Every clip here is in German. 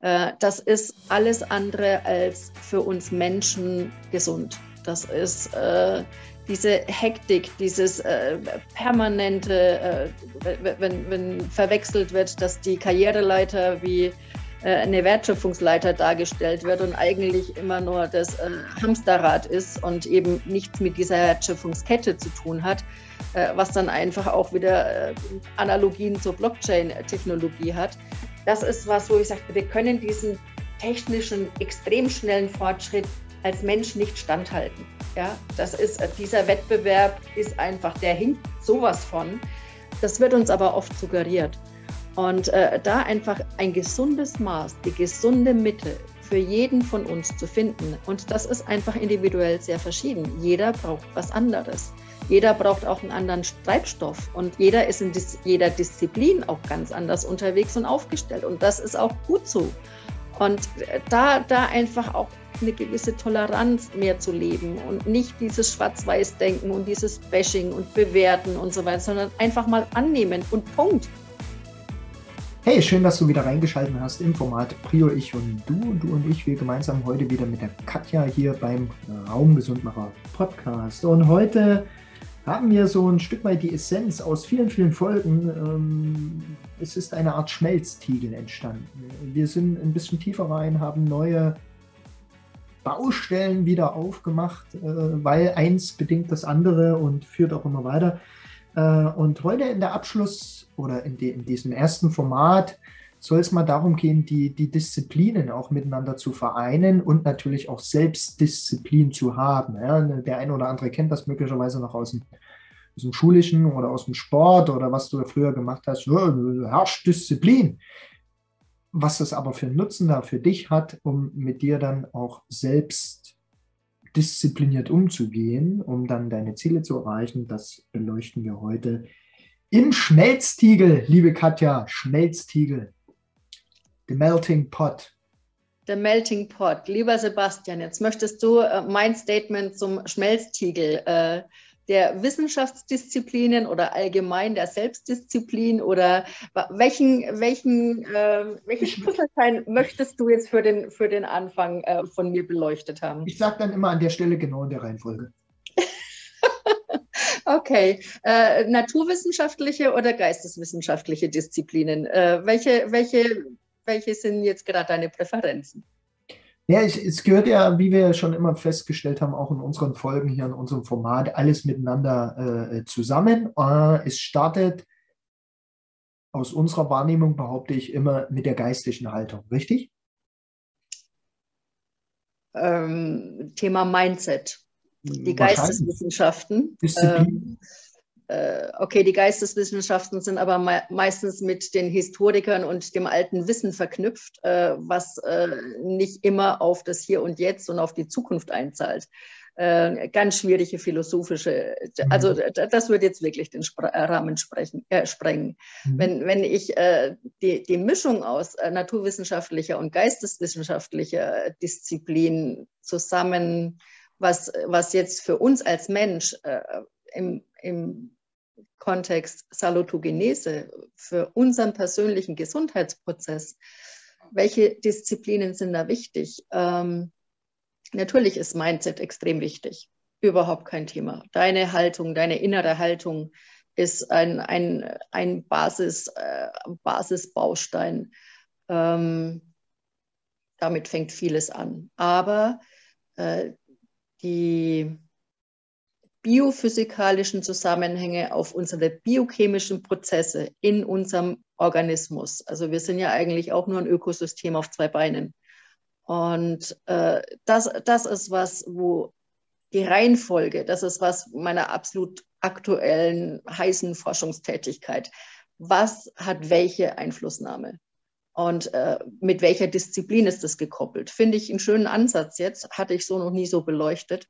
Äh, das ist alles andere als für uns Menschen gesund. Das ist äh, diese Hektik, dieses äh, permanente, äh, wenn, wenn verwechselt wird, dass die Karriereleiter wie äh, eine Wertschöpfungsleiter dargestellt wird und eigentlich immer nur das äh, Hamsterrad ist und eben nichts mit dieser Wertschöpfungskette zu tun hat, was dann einfach auch wieder Analogien zur Blockchain-Technologie hat. Das ist was, wo ich sage, wir können diesen technischen, extrem schnellen Fortschritt als Mensch nicht standhalten. Ja, das ist, dieser Wettbewerb ist einfach, der hinkt sowas von. Das wird uns aber oft suggeriert. Und äh, da einfach ein gesundes Maß, die gesunde Mitte für jeden von uns zu finden. Und das ist einfach individuell sehr verschieden. Jeder braucht was anderes. Jeder braucht auch einen anderen Treibstoff und jeder ist in dis jeder Disziplin auch ganz anders unterwegs und aufgestellt. Und das ist auch gut so. Und äh, da, da einfach auch eine gewisse Toleranz mehr zu leben und nicht dieses Schwarz-Weiß-Denken und dieses Bashing und Bewerten und so weiter, sondern einfach mal annehmen und Punkt. Hey, schön, dass du wieder reingeschaltet hast im Format Prio Ich und Du. Du und ich, wir gemeinsam heute wieder mit der Katja hier beim Raumgesundmacher Podcast. Und heute haben wir so ein Stück weit die Essenz aus vielen, vielen Folgen. Ähm, es ist eine Art Schmelztiegel entstanden. Wir sind ein bisschen tiefer rein, haben neue Baustellen wieder aufgemacht, äh, weil eins bedingt das andere und führt auch immer weiter. Äh, und heute in der Abschluss oder in, die, in diesem ersten Format soll es mal darum gehen, die, die Disziplinen auch miteinander zu vereinen und natürlich auch Selbstdisziplin zu haben. Ja, der eine oder andere kennt das möglicherweise noch aus dem, aus dem Schulischen oder aus dem Sport oder was du früher gemacht hast. Herrscht Disziplin was das aber für einen Nutzen da für dich hat, um mit dir dann auch selbst diszipliniert umzugehen, um dann deine Ziele zu erreichen, das beleuchten wir heute im Schmelztiegel, liebe Katja, Schmelztiegel, the melting pot. The melting pot. Lieber Sebastian, jetzt möchtest du äh, mein Statement zum Schmelztiegel äh, der Wissenschaftsdisziplinen oder allgemein der Selbstdisziplin oder welchen, welchen, äh, welchen Puzzleteil möchtest du jetzt für den, für den Anfang äh, von mir beleuchtet haben? Ich sage dann immer an der Stelle genau in der Reihenfolge. Okay. Äh, naturwissenschaftliche oder geisteswissenschaftliche Disziplinen? Äh, welche, welche, welche sind jetzt gerade deine Präferenzen? Ja, es, es, gehört ja, wie wir schon immer festgestellt haben, auch in unseren Folgen hier in unserem Format, alles miteinander äh, zusammen. Äh, es startet aus unserer Wahrnehmung, behaupte ich, immer mit der geistlichen Haltung, richtig? Ähm, Thema Mindset. Die Geisteswissenschaften. Disziplin. Ähm, äh, okay, die Geisteswissenschaften sind aber me meistens mit den Historikern und dem alten Wissen verknüpft, äh, was äh, nicht immer auf das Hier und Jetzt und auf die Zukunft einzahlt. Äh, ganz schwierige philosophische, mhm. also das würde jetzt wirklich den Spr äh, Rahmen sprechen, äh, sprengen. Mhm. Wenn, wenn ich die, die Mischung aus naturwissenschaftlicher und geisteswissenschaftlicher Disziplin zusammen, was, was jetzt für uns als Mensch im, im Kontext Salutogenese für unseren persönlichen Gesundheitsprozess, welche Disziplinen sind da wichtig? Ähm, natürlich ist Mindset extrem wichtig. Überhaupt kein Thema. Deine Haltung, deine innere Haltung ist ein, ein, ein Basis, äh, Basisbaustein. Ähm, damit fängt vieles an. Aber äh, die biophysikalischen Zusammenhänge auf unsere biochemischen Prozesse in unserem Organismus. Also wir sind ja eigentlich auch nur ein Ökosystem auf zwei Beinen. Und äh, das, das ist was, wo die Reihenfolge, das ist was meiner absolut aktuellen heißen Forschungstätigkeit. Was hat welche Einflussnahme? Und äh, mit welcher Disziplin ist das gekoppelt? Finde ich einen schönen Ansatz jetzt, hatte ich so noch nie so beleuchtet.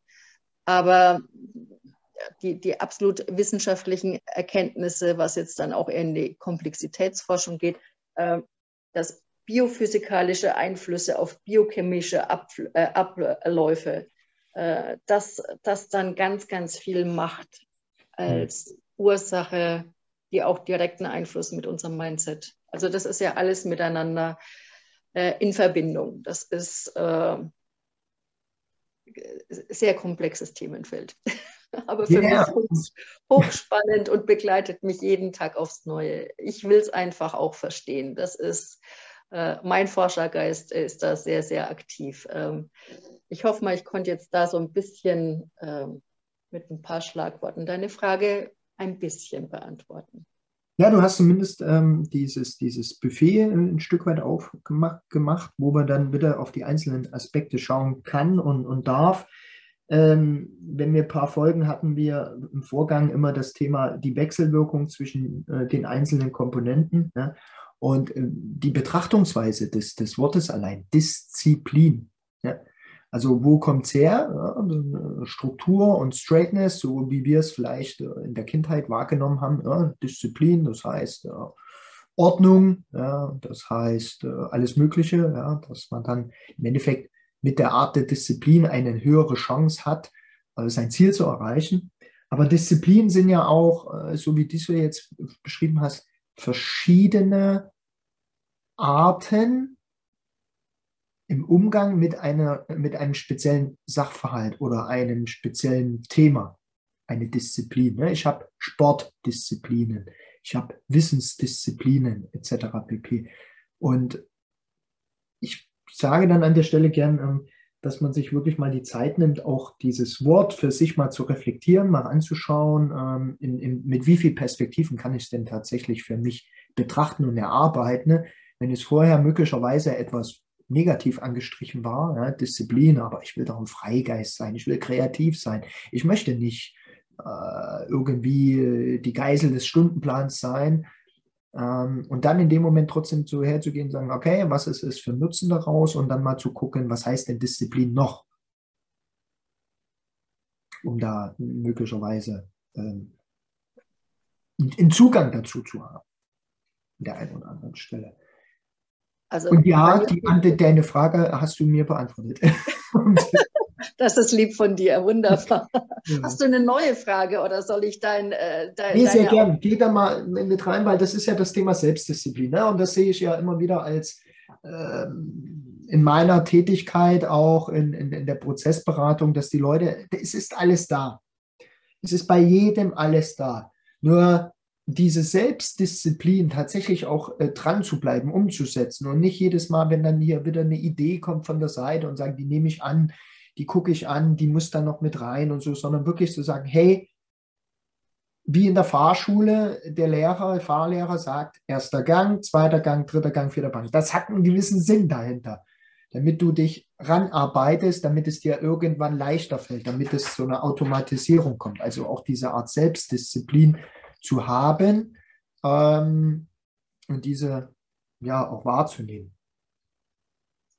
Aber die, die absolut wissenschaftlichen Erkenntnisse, was jetzt dann auch in die Komplexitätsforschung geht, äh, dass biophysikalische Einflüsse auf biochemische äh, Abläufe, äh, dass das dann ganz, ganz viel macht als Ursache, die auch direkten Einfluss mit unserem Mindset. Also das ist ja alles miteinander äh, in Verbindung. Das ist äh, sehr komplexes Themenfeld. Aber für yeah. mich hoch, hochspannend und begleitet mich jeden Tag aufs Neue. Ich will es einfach auch verstehen. Das ist äh, mein Forschergeist ist da sehr, sehr aktiv. Ähm, ich hoffe mal, ich konnte jetzt da so ein bisschen ähm, mit ein paar Schlagworten deine Frage ein bisschen beantworten. Ja, du hast zumindest ähm, dieses, dieses Buffet ein Stück weit aufgemacht, gemacht, wo man dann wieder auf die einzelnen Aspekte schauen kann und, und darf. Ähm, wenn wir ein paar Folgen hatten, wir im Vorgang immer das Thema die Wechselwirkung zwischen äh, den einzelnen Komponenten ja, und äh, die Betrachtungsweise des, des Wortes allein, Disziplin. Ja. Also wo kommt es her? Struktur und Straightness, so wie wir es vielleicht äh, in der Kindheit wahrgenommen haben. Disziplin, das heißt äh, Ordnung, das heißt äh, alles Mögliche, dass man dann im Endeffekt mit der Art der Disziplin eine höhere Chance hat, sein Ziel zu erreichen. Aber Disziplinen sind ja auch, so wie du jetzt beschrieben hast, verschiedene Arten im Umgang mit, einer, mit einem speziellen Sachverhalt oder einem speziellen Thema, eine Disziplin. Ne? Ich habe Sportdisziplinen, ich habe Wissensdisziplinen etc. pp. Und ich sage dann an der Stelle gern, ähm, dass man sich wirklich mal die Zeit nimmt, auch dieses Wort für sich mal zu reflektieren, mal anzuschauen, ähm, in, in, mit wie vielen Perspektiven kann ich es denn tatsächlich für mich betrachten und erarbeiten. Wenn es vorher möglicherweise etwas negativ angestrichen war, ja, Disziplin, aber ich will doch ein Freigeist sein, ich will kreativ sein. Ich möchte nicht äh, irgendwie die Geisel des Stundenplans sein. Ähm, und dann in dem Moment trotzdem so herzugehen und sagen, okay, was ist es für Nutzen daraus? Und dann mal zu gucken, was heißt denn Disziplin noch? Um da möglicherweise ähm, einen Zugang dazu zu haben. An der einen oder anderen Stelle. Also, und ja, die, deine Frage hast du mir beantwortet. das ist lieb von dir, wunderbar. Ja. Hast du eine neue Frage oder soll ich dein, äh, dein Nee, sehr gern. Geh da mal mit rein, weil das ist ja das Thema Selbstdisziplin. Ne? Und das sehe ich ja immer wieder als ähm, in meiner Tätigkeit auch in, in, in der Prozessberatung, dass die Leute, es ist alles da. Es ist bei jedem alles da. Nur diese Selbstdisziplin tatsächlich auch äh, dran zu bleiben, umzusetzen und nicht jedes Mal, wenn dann hier wieder eine Idee kommt von der Seite und sagen, die nehme ich an, die gucke ich an, die muss dann noch mit rein und so, sondern wirklich zu sagen, hey, wie in der Fahrschule der Lehrer, der Fahrlehrer sagt, erster Gang, zweiter Gang, dritter Gang, vierter Gang. Das hat einen gewissen Sinn dahinter, damit du dich ranarbeitest, damit es dir irgendwann leichter fällt, damit es zu einer Automatisierung kommt. Also auch diese Art Selbstdisziplin, zu haben ähm, und diese ja auch wahrzunehmen.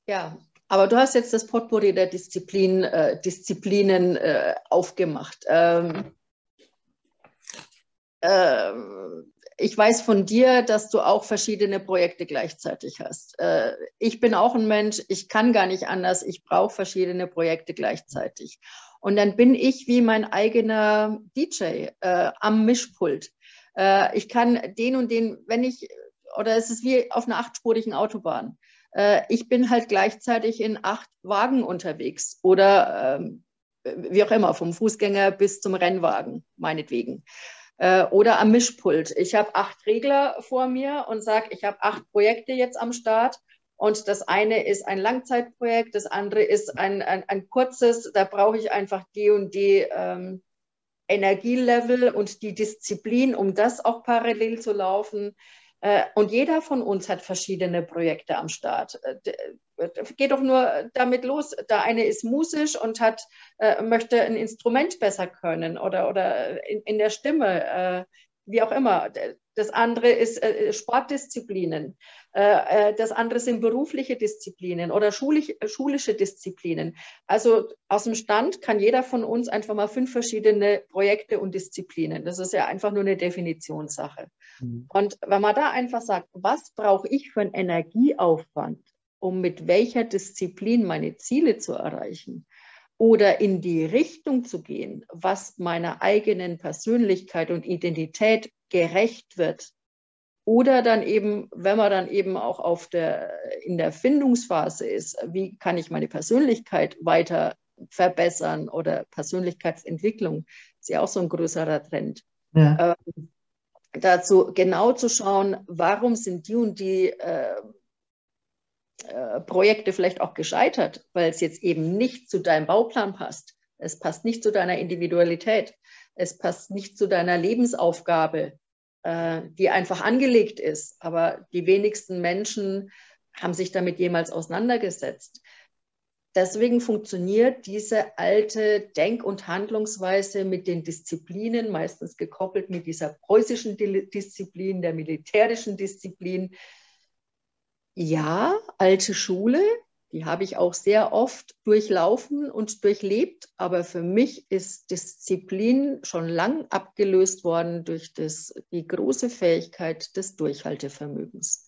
Ja, aber du hast jetzt das Potpourri der Disziplin, äh, Disziplinen äh, aufgemacht. Ähm, äh, ich weiß von dir, dass du auch verschiedene Projekte gleichzeitig hast. Äh, ich bin auch ein Mensch, ich kann gar nicht anders, ich brauche verschiedene Projekte gleichzeitig. Und dann bin ich wie mein eigener DJ äh, am Mischpult. Äh, ich kann den und den, wenn ich, oder es ist wie auf einer achtspurigen Autobahn. Äh, ich bin halt gleichzeitig in acht Wagen unterwegs oder ähm, wie auch immer, vom Fußgänger bis zum Rennwagen, meinetwegen. Äh, oder am Mischpult. Ich habe acht Regler vor mir und sage, ich habe acht Projekte jetzt am Start und das eine ist ein Langzeitprojekt, das andere ist ein, ein, ein kurzes, da brauche ich einfach die und die ähm, Energielevel und die Disziplin, um das auch parallel zu laufen. Äh, und jeder von uns hat verschiedene Projekte am Start. Äh, geht doch nur damit los. Der eine ist musisch und hat, äh, möchte ein Instrument besser können oder, oder in, in der Stimme, wie auch immer. Das andere ist Sportdisziplinen. Äh, äh, das andere sind berufliche Disziplinen oder schulisch, schulische Disziplinen. Also aus dem Stand kann jeder von uns einfach mal fünf verschiedene Projekte und Disziplinen. Das ist ja einfach nur eine Definitionssache. Mhm. Und wenn man da einfach sagt, was brauche ich für einen Energieaufwand, um mit welcher Disziplin meine Ziele zu erreichen, oder in die Richtung zu gehen, was meiner eigenen Persönlichkeit und Identität gerecht wird, Oder dann eben, wenn man dann eben auch auf der, in der Findungsphase ist, wie kann ich meine Persönlichkeit weiter verbessern oder Persönlichkeitsentwicklung, ist ja auch so ein größerer Trend. Ja. Ähm, dazu genau zu schauen, warum sind die und die äh, äh, Projekte vielleicht auch gescheitert, weil es jetzt eben nicht zu deinem Bauplan passt. Es passt nicht zu deiner Individualität. Es passt nicht zu deiner Lebensaufgabe, äh, die einfach angelegt ist. Aber die wenigsten Menschen haben sich damit jemals auseinandergesetzt. Deswegen funktioniert diese alte Denk- und Handlungsweise mit den Disziplinen, meistens gekoppelt mit dieser preußischen Disziplin, der militärischen Disziplin. Ja, alte Schule, die habe ich auch sehr oft durchlaufen und durchlebt, aber für mich ist Disziplin schon lang abgelöst worden durch das, die große Fähigkeit des Durchhaltevermögens.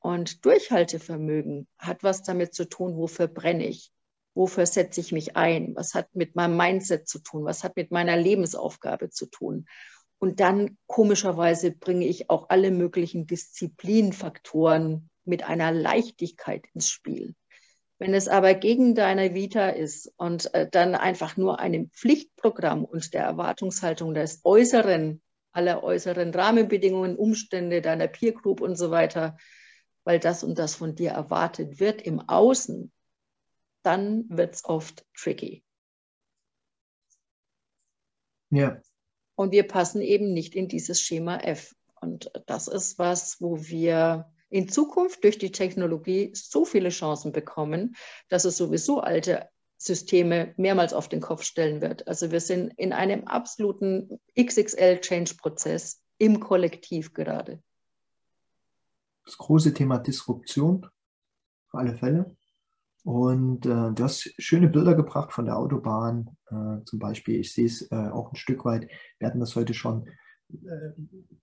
Und Durchhaltevermögen hat was damit zu tun, wofür brenne ich, wofür setze ich mich ein, was hat mit meinem Mindset zu tun, was hat mit meiner Lebensaufgabe zu tun. Und dann komischerweise bringe ich auch alle möglichen Disziplinfaktoren mit einer Leichtigkeit ins Spiel. Wenn es aber gegen deine Vita ist und äh, dann einfach nur einem Pflichtprogramm und der Erwartungshaltung des Äußeren, aller äußeren Rahmenbedingungen, Umstände deiner Peer Group und so weiter, weil das und das von dir erwartet wird im Außen, dann wird es oft tricky. Ja. Und wir passen eben nicht in dieses Schema F. Und das ist was, wo wir in Zukunft durch die Technologie so viele Chancen bekommen, dass es sowieso alte Systeme mehrmals auf den Kopf stellen wird. Also wir sind in einem absoluten XXL-Change-Prozess im Kollektiv gerade. Das große Thema Disruption, auf alle Fälle. Und äh, du hast schöne Bilder gebracht von der Autobahn äh, zum Beispiel. Ich sehe es äh, auch ein Stück weit. Wir hatten das heute schon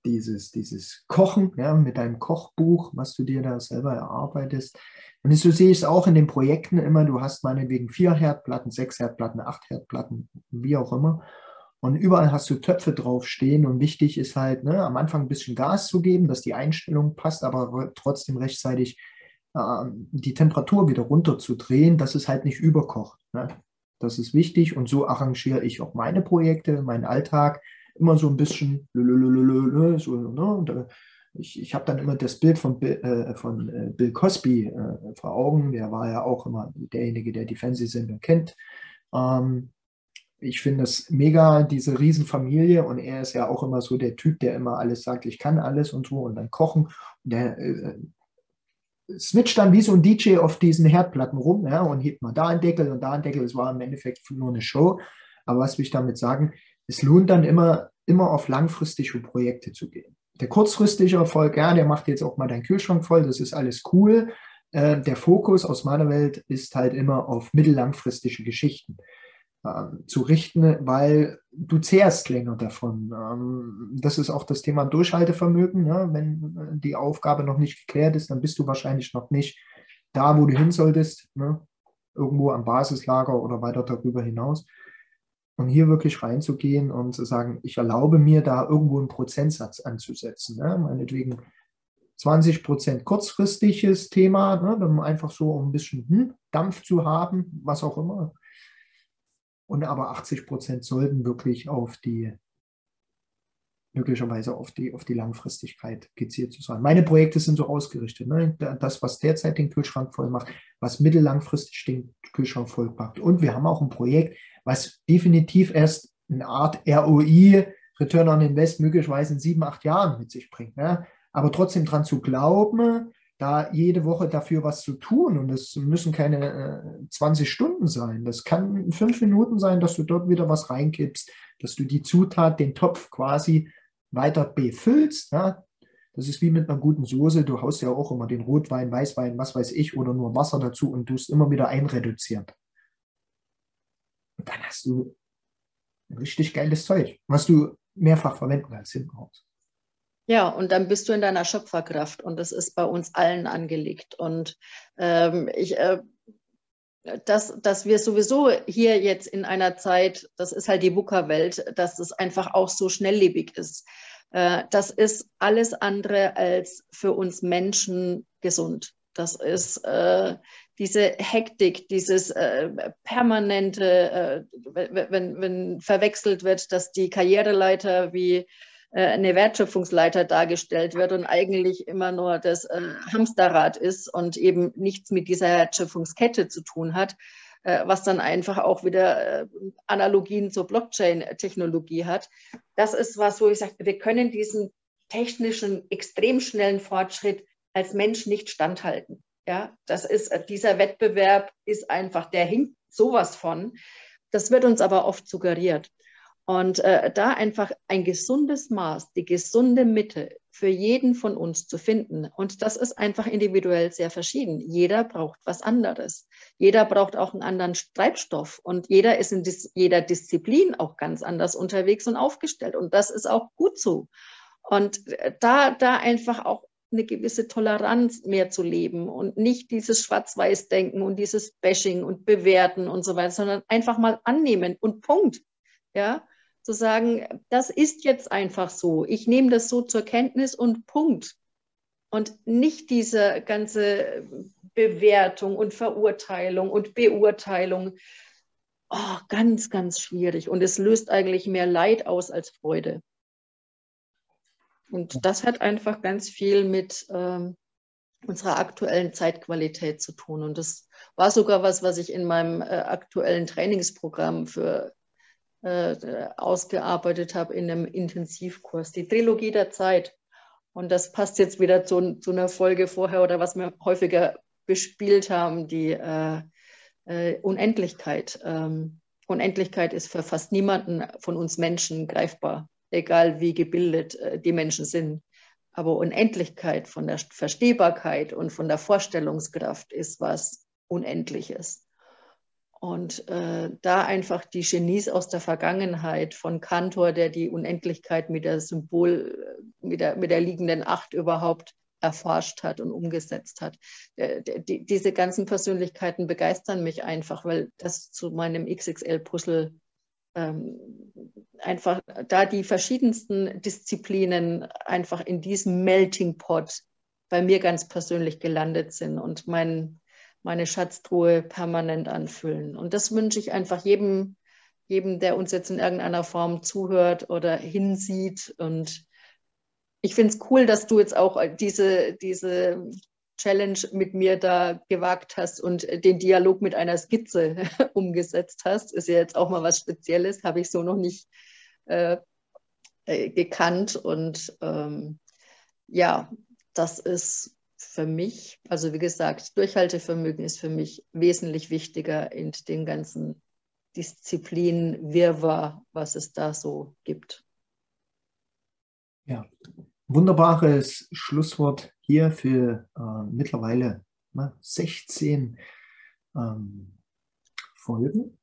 dieses, dieses Kochen ja, mit deinem Kochbuch, was du dir da selber erarbeitest. Und so sehe ich es auch in den Projekten immer, du hast meinetwegen vier Herdplatten, sechs Herdplatten, acht Herdplatten, wie auch immer. Und überall hast du Töpfe draufstehen und wichtig ist halt, ne, am Anfang ein bisschen Gas zu geben, dass die Einstellung passt, aber trotzdem rechtzeitig äh, die Temperatur wieder runterzudrehen, dass es halt nicht überkocht. Ne? Das ist wichtig und so arrangiere ich auch meine Projekte, meinen Alltag, immer so ein bisschen, so, ne? Ich, ich habe dann immer das Bild von, Bill, äh, von äh, Bill Cosby äh, vor Augen. Der war ja auch immer derjenige, der die Fernsehsendung kennt. Ähm, ich finde es mega, diese Riesenfamilie. Und er ist ja auch immer so der Typ, der immer alles sagt, ich kann alles und so. Und dann kochen. Und der äh, switcht dann wie so ein DJ auf diesen Herdplatten rum ja, und hebt mal da einen Deckel und da einen Deckel. Es war im Endeffekt nur eine Show. Aber was will ich damit sagen? Es lohnt dann immer, immer auf langfristige Projekte zu gehen. Der kurzfristige Erfolg, ja, der macht jetzt auch mal deinen Kühlschrank voll, das ist alles cool. Äh, der Fokus aus meiner Welt ist halt immer auf mittellangfristige Geschichten ähm, zu richten, weil du zehrst länger davon. Ähm, das ist auch das Thema Durchhaltevermögen. Ne? Wenn die Aufgabe noch nicht geklärt ist, dann bist du wahrscheinlich noch nicht da, wo du hin solltest, ne? irgendwo am Basislager oder weiter darüber hinaus. Und hier wirklich reinzugehen und zu sagen, ich erlaube mir da irgendwo einen Prozentsatz anzusetzen. Ne? Meinetwegen 20 Prozent kurzfristiges Thema, ne? einfach so um ein bisschen hm, Dampf zu haben, was auch immer. Und aber 80 Prozent sollten wirklich auf die, möglicherweise auf die, auf die Langfristigkeit gezielt zu sein. Meine Projekte sind so ausgerichtet. Ne? Das, was derzeit den Kühlschrank voll macht, was mittellangfristig den Kühlschrank voll packt. Und wir haben auch ein Projekt, was definitiv erst eine Art ROI, Return on Invest, möglicherweise in sieben, acht Jahren mit sich bringt. Ne? Aber trotzdem daran zu glauben, da jede Woche dafür was zu tun. Und es müssen keine äh, 20 Stunden sein. Das kann fünf Minuten sein, dass du dort wieder was reinkippst, dass du die Zutat, den Topf quasi weiter befüllst. Ja? Das ist wie mit einer guten Soße. Du haust ja auch immer den Rotwein, Weißwein, was weiß ich, oder nur Wasser dazu und tust immer wieder einreduzieren. Und dann hast du richtig geiles Zeug, was du mehrfach verwenden kannst hinten raus. Ja, und dann bist du in deiner Schöpferkraft und das ist bei uns allen angelegt. Und ähm, ich, äh, dass, dass wir sowieso hier jetzt in einer Zeit, das ist halt die VUCA-Welt, dass es einfach auch so schnelllebig ist. Äh, das ist alles andere als für uns Menschen gesund. Das ist äh, diese Hektik, dieses äh, permanente, äh, wenn, wenn verwechselt wird, dass die Karriereleiter wie eine Wertschöpfungsleiter dargestellt wird und eigentlich immer nur das äh, Hamsterrad ist und eben nichts mit dieser Wertschöpfungskette zu tun hat, äh, was dann einfach auch wieder Analogien zur Blockchain-Technologie hat. Das ist was, wo ich sage, wir können diesen technischen, extrem schnellen Fortschritt als Mensch nicht standhalten. Ja, das ist, dieser Wettbewerb ist einfach, der hinkt sowas von. Das wird uns aber oft suggeriert. Und äh, da einfach ein gesundes Maß, die gesunde Mitte für jeden von uns zu finden. Und das ist einfach individuell sehr verschieden. Jeder braucht was anderes. Jeder braucht auch einen anderen Treibstoff. Und jeder ist in dis jeder Disziplin auch ganz anders unterwegs und aufgestellt. Und das ist auch gut so. Und äh, da, da einfach auch eine gewisse Toleranz mehr zu leben und nicht dieses Schwarz-Weiß-Denken und dieses Bashing und Bewerten und so weiter, sondern einfach mal annehmen und Punkt. Ja, zu sagen, das ist jetzt einfach so. Ich nehme das so zur Kenntnis und Punkt. Und nicht diese ganze Bewertung und Verurteilung und Beurteilung. Oh, ganz, ganz schwierig. Und es löst eigentlich mehr Leid aus als Freude. Und das hat einfach ganz viel mit ähm, unserer aktuellen Zeitqualität zu tun. Und das war sogar was, was ich in meinem äh, aktuellen Trainingsprogramm für äh, ausgearbeitet habe in einem Intensivkurs, die Trilogie der Zeit. Und das passt jetzt wieder zu, zu einer Folge vorher oder was wir häufiger bespielt haben, die äh, äh, Unendlichkeit. Ähm, Unendlichkeit ist für fast niemanden von uns Menschen greifbar, egal wie gebildet äh, die Menschen sind. Aber Unendlichkeit von der Verstehbarkeit und von der Vorstellungskraft ist was Unendliches. Und äh, da einfach die Genies aus der Vergangenheit von Kantor, der die Unendlichkeit mit der Symbol, äh, mit der, mit der liegenden Acht überhaupt erforscht hat und umgesetzt hat. Äh, die, diese ganzen Persönlichkeiten begeistern mich einfach, weil das zu meinem XXL-Puzzle ähm, einfach, da die verschiedensten Disziplinen einfach in diesem Melting Pot bei mir ganz persönlich gelandet sind und mein meine Schatztruhe permanent anfüllen. Und das wünsche ich einfach jedem, jedem, der uns jetzt in irgendeiner Form zuhört oder hinsieht. Und ich finde es cool, dass du jetzt auch diese, diese Challenge mit mir da gewagt hast und den Dialog mit einer Skizze umgesetzt hast. Ist ja jetzt auch mal was Spezielles, habe ich so noch nicht äh, äh, gekannt. Und ähm, ja, das ist für mich, also wie gesagt, Durchhaltevermögen ist für mich wesentlich wichtiger in den ganzen Disziplinen, Wirrwarr, was es da so gibt. Ja, wunderbares Schlusswort hier für äh, mittlerweile ne, 16 ähm, Folgen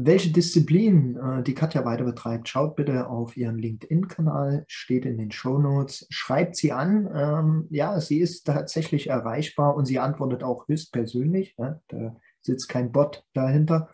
welche Disziplin äh, die Katja weiter betreibt, schaut bitte auf ihren LinkedIn-Kanal, steht in den Show Notes, schreibt sie an. Ähm, ja, sie ist tatsächlich erreichbar und sie antwortet auch höchstpersönlich. Ja, da sitzt kein Bot dahinter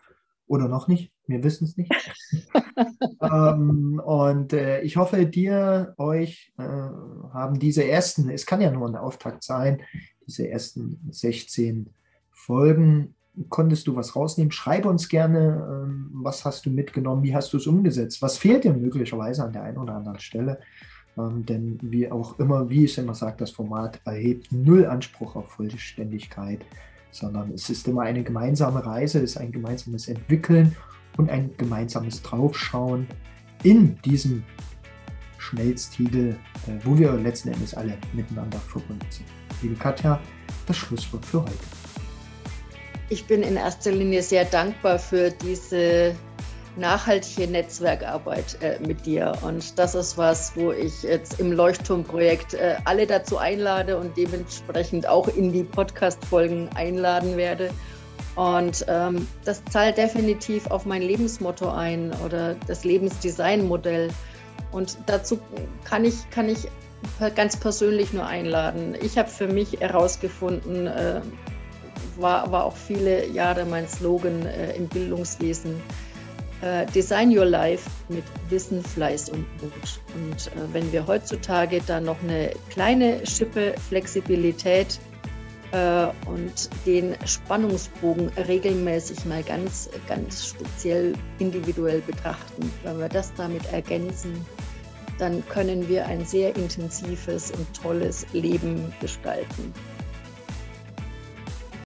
oder noch nicht, wir wissen es nicht. ähm, und äh, ich hoffe, dir, euch äh, haben diese ersten, es kann ja nur ein Auftakt sein, diese ersten 16 Folgen konntest du was rausnehmen? Schreibe uns gerne, ähm, was hast du mitgenommen, wie hast du es umgesetzt, was fehlt dir möglicherweise an der einen oder anderen Stelle. Ähm, denn wie auch immer, wie ich immer sage, das Format erhebt null Anspruch auf Vollständigkeit, sondern es ist immer eine gemeinsame Reise, es ist ein gemeinsames Entwickeln und ein gemeinsames Draufschauen in diesem Schmelztiegel, äh, wo wir letzten Endes alle miteinander verbunden sind. Liebe Katja, das Schlusswort für heute. Ich bin in erster Linie sehr dankbar für diese nachhaltige Netzwerkarbeit äh, mit dir. Und das ist was, wo ich jetzt im Leuchtturmprojekt äh, alle dazu einlade und dementsprechend auch in die Podcast-Folgen einladen werde. Und ähm, das zahlt definitiv auf mein Lebensmotto ein oder das Lebensdesignmodell. Und dazu kann ich, kann ich ganz persönlich nur einladen. Ich habe für mich herausgefunden, äh, war, war auch viele Jahre mein Slogan äh, im Bildungswesen. äh, Design Your Life mit Wissen, Fleiß und Mut. Und äh, wenn wir heutzutage da noch eine kleine Schippe Flexibilität äh, und den Spannungsbogen regelmäßig mal ganz, ganz speziell individuell betrachten, wenn wir das damit ergänzen, dann können wir ein sehr intensives und tolles Leben gestalten.